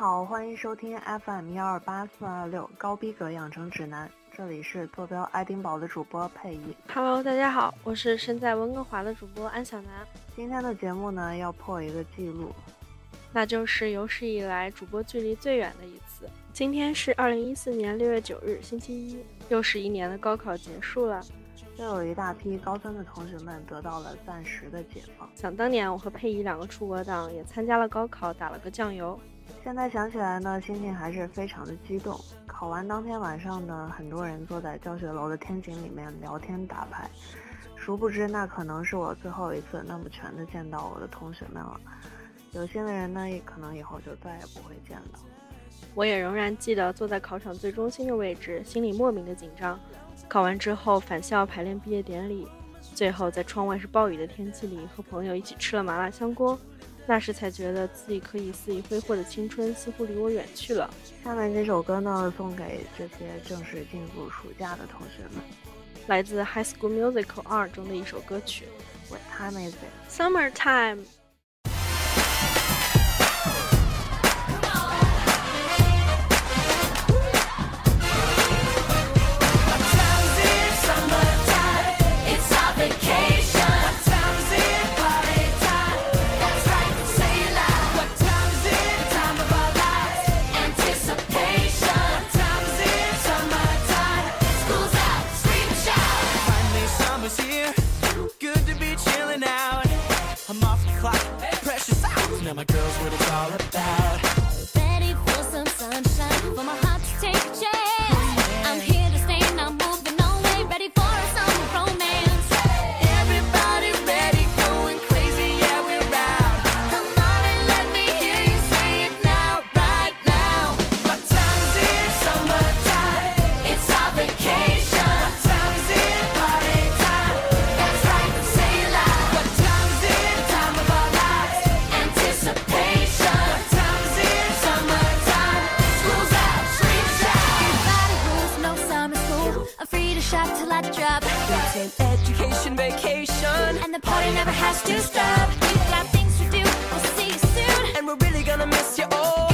好，欢迎收听 FM 幺二八四二六高逼格养成指南，这里是坐标爱丁堡的主播佩仪。Hello，大家好，我是身在温哥华的主播安小南。今天的节目呢，要破一个记录，那就是有史以来主播距离最远的一次。今天是二零一四年六月九日，星期一，又是一年的高考结束了。又有一大批高三的同学们得到了暂时的解放。想当年，我和佩仪两个出国党也参加了高考，打了个酱油。现在想起来呢，心情还是非常的激动。考完当天晚上呢，很多人坐在教学楼的天井里面聊天打牌，殊不知那可能是我最后一次那么全的见到我的同学们了。有心的人呢，也可能以后就再也不会见到。我也仍然记得坐在考场最中心的位置，心里莫名的紧张。考完之后返校排练毕业典礼，最后在窗外是暴雨的天气里和朋友一起吃了麻辣香锅，那时才觉得自己可以肆意挥霍的青春似乎离我远去了。下面这首歌呢，送给这些正式进入暑假的同学们，来自《High School Musical 二》中的一首歌曲。What time is it? Summertime. My girls what it's all about. Shop till I drop. It's an education vacation. And the party never has to stop. We've got things to do. We'll see you soon. And we're really gonna miss you all.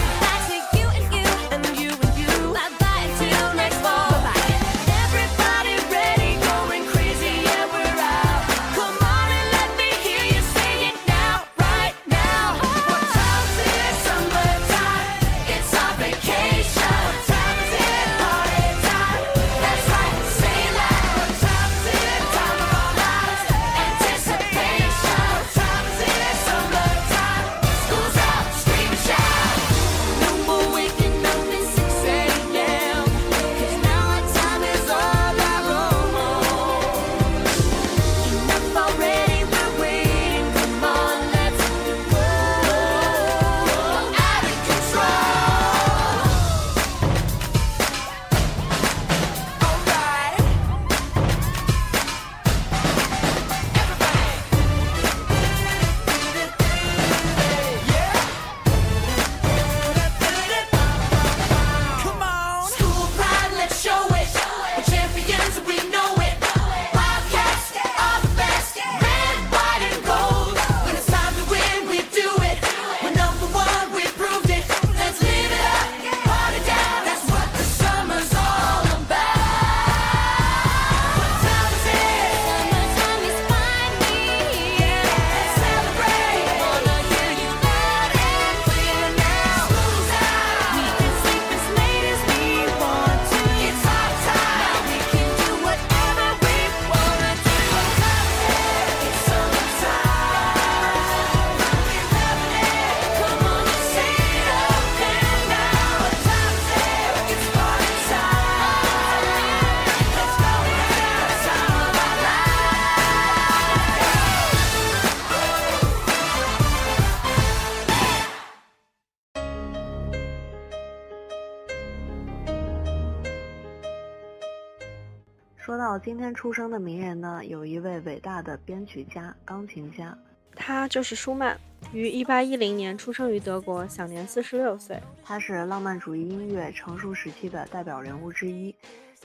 今天出生的名人呢，有一位伟大的编曲家、钢琴家，他就是舒曼，于1810年出生于德国，享年46岁。他是浪漫主义音乐成熟时期的代表人物之一，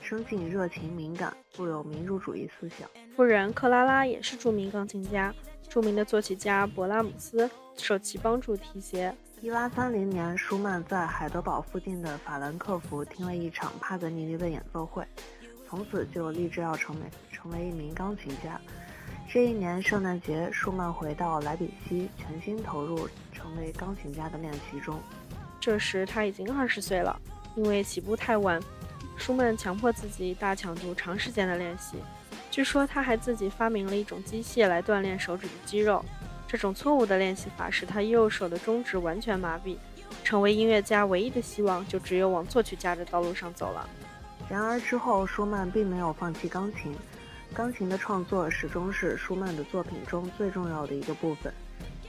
生性热情敏感，富有民主主义思想。夫人克拉拉也是著名钢琴家，著名的作曲家勃拉姆斯受其帮助提携一八三零年，舒曼在海德堡附近的法兰克福听了一场帕格尼尼的演奏会，从此就立志要成为成为一名钢琴家。这一年圣诞节，舒曼回到莱比锡，全心投入成为钢琴家的练习中。这时他已经二十岁了，因为起步太晚，舒曼强迫自己大强度、长时间的练习。据说他还自己发明了一种机械来锻炼手指的肌肉。这种错误的练习法使他右手的中指完全麻痹，成为音乐家唯一的希望就只有往作曲家的道路上走了。然而之后，舒曼并没有放弃钢琴，钢琴的创作始终是舒曼的作品中最重要的一个部分。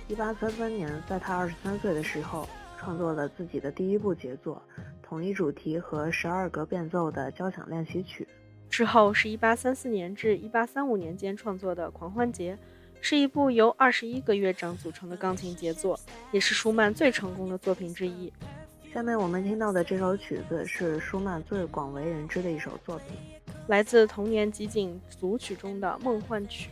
1833年，在他23岁的时候，创作了自己的第一部杰作——统一主题和十二格变奏的交响练习曲。之后是一八三四年至一八三五年间创作的《狂欢节》。是一部由二十一个乐章组成的钢琴杰作，也是舒曼最成功的作品之一。下面我们听到的这首曲子是舒曼最广为人知的一首作品，来自童年集锦组曲中的《梦幻曲》。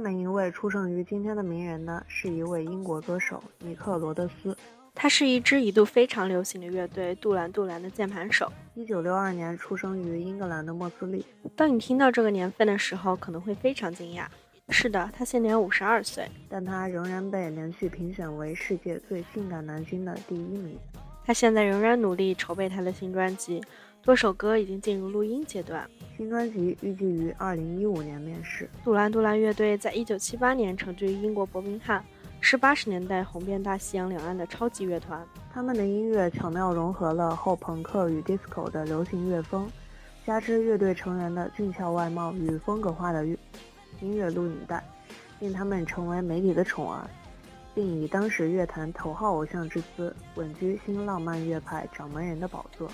下面一位出生于今天的名人呢，是一位英国歌手尼克罗德斯。他是一支一度非常流行的乐队杜兰杜兰的键盘手。一九六二年出生于英格兰的莫斯利。当你听到这个年份的时候，可能会非常惊讶。是的，他现年五十二岁，但他仍然被连续评选为世界最性感男星的第一名。他现在仍然努力筹备他的新专辑，多首歌已经进入录音阶段。新专辑预计于二零一五年面世。杜兰杜兰乐队在一九七八年成军于英国伯明翰，是八十年代红遍大西洋两岸的超级乐团。他们的音乐巧妙融合了后朋克与 disco 的流行乐风，加之乐队成员的俊俏外貌与风格化的音乐录影带，令他们成为媒体的宠儿，并以当时乐坛头号偶像之姿稳居新浪漫乐派掌门人的宝座。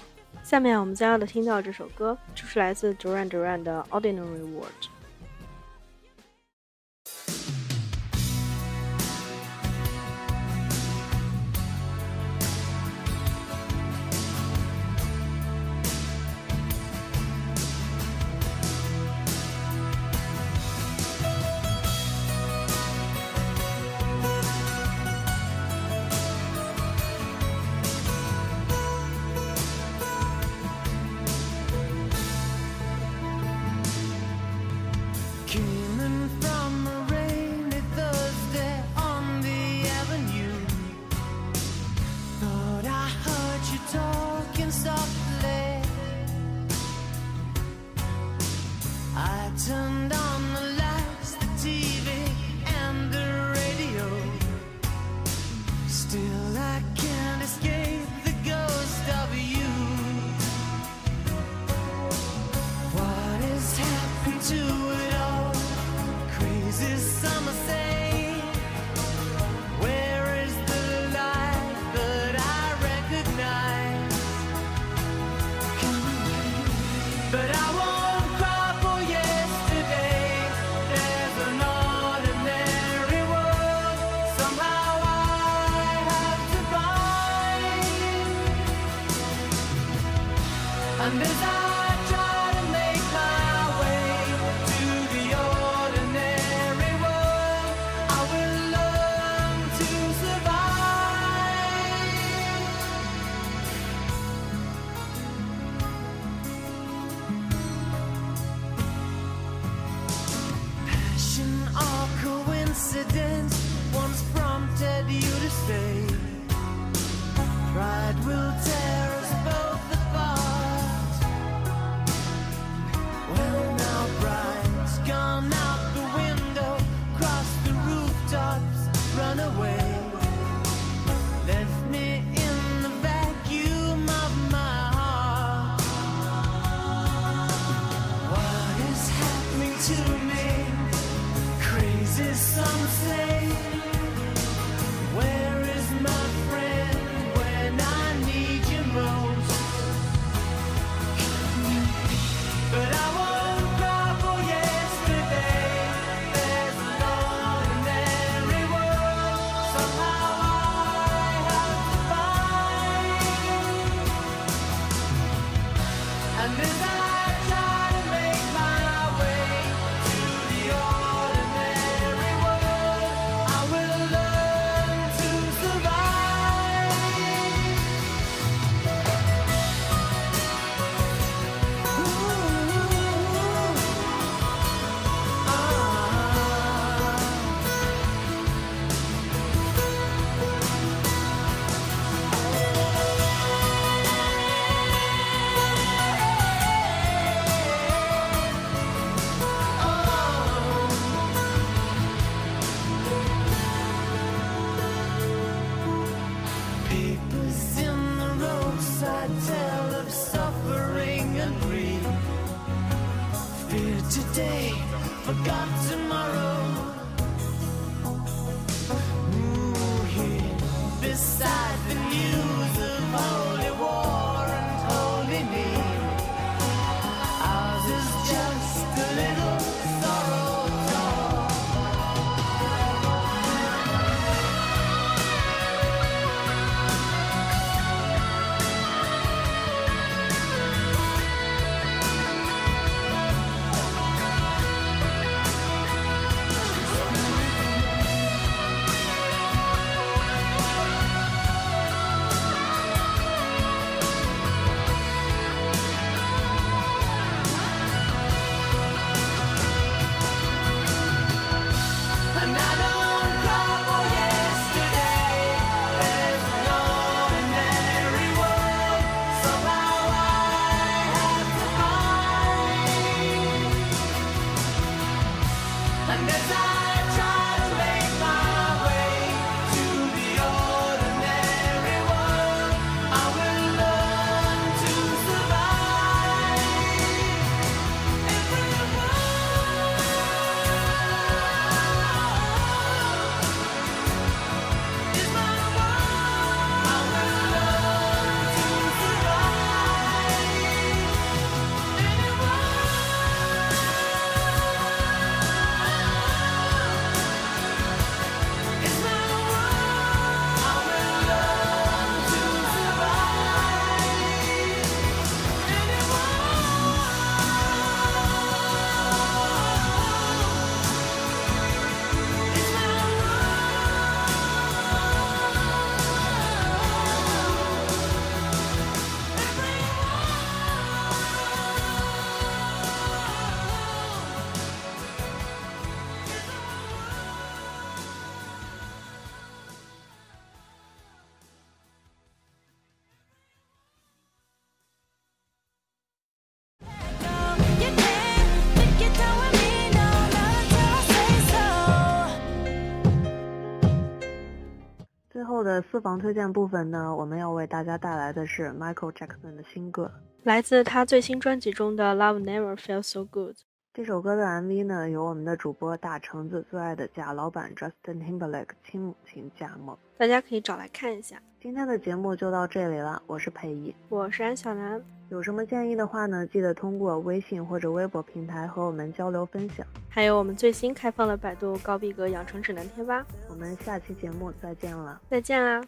下面我们将要的听到这首歌，就是来自 Duran Duran 的《Ordinary World》。presidents. 后的私房推荐部分呢，我们要为大家带来的是 Michael Jackson 的新歌。来自他最新专辑中的《Love Never Felt So Good》。这首歌的 MV 呢，由我们的主播大橙子最爱的假老板 Justin Timberlake 亲母亲贾萌。大家可以找来看一下。今天的节目就到这里了，我是佩仪。我是安小南，有什么建议的话呢，记得通过微信或者微博平台和我们交流分享。还有我们最新开放了百度高逼格养成指南贴吧。我们下期节目再见了。再见啦！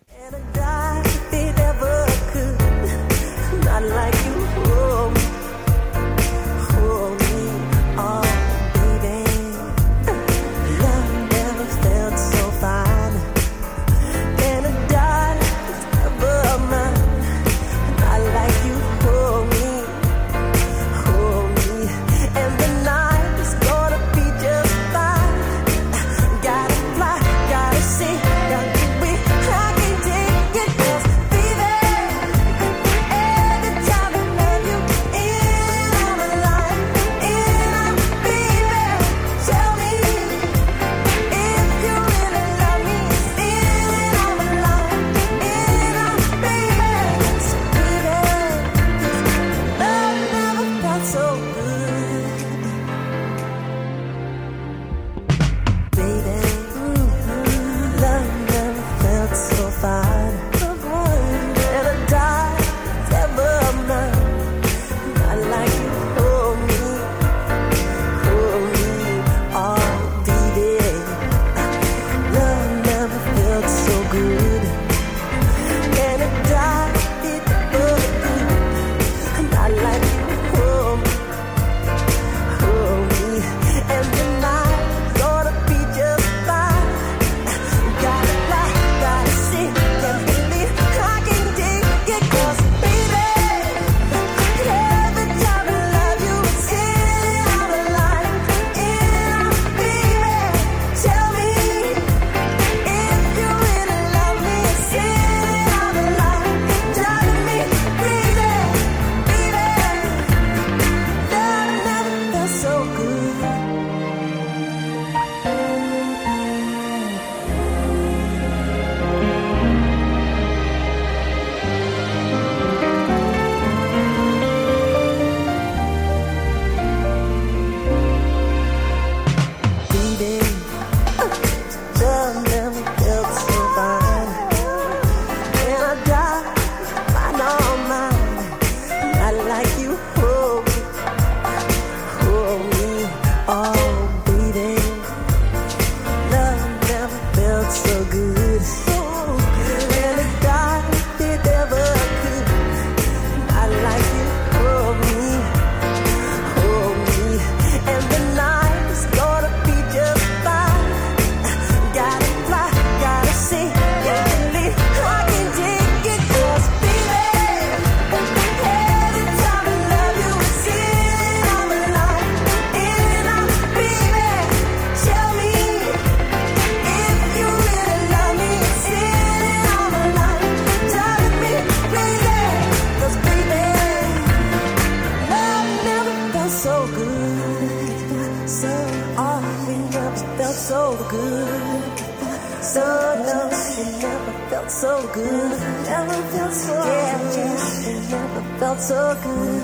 Good. Never felt so yeah, good. Never felt so good.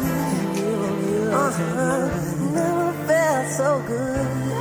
Uh-huh. Never felt so good.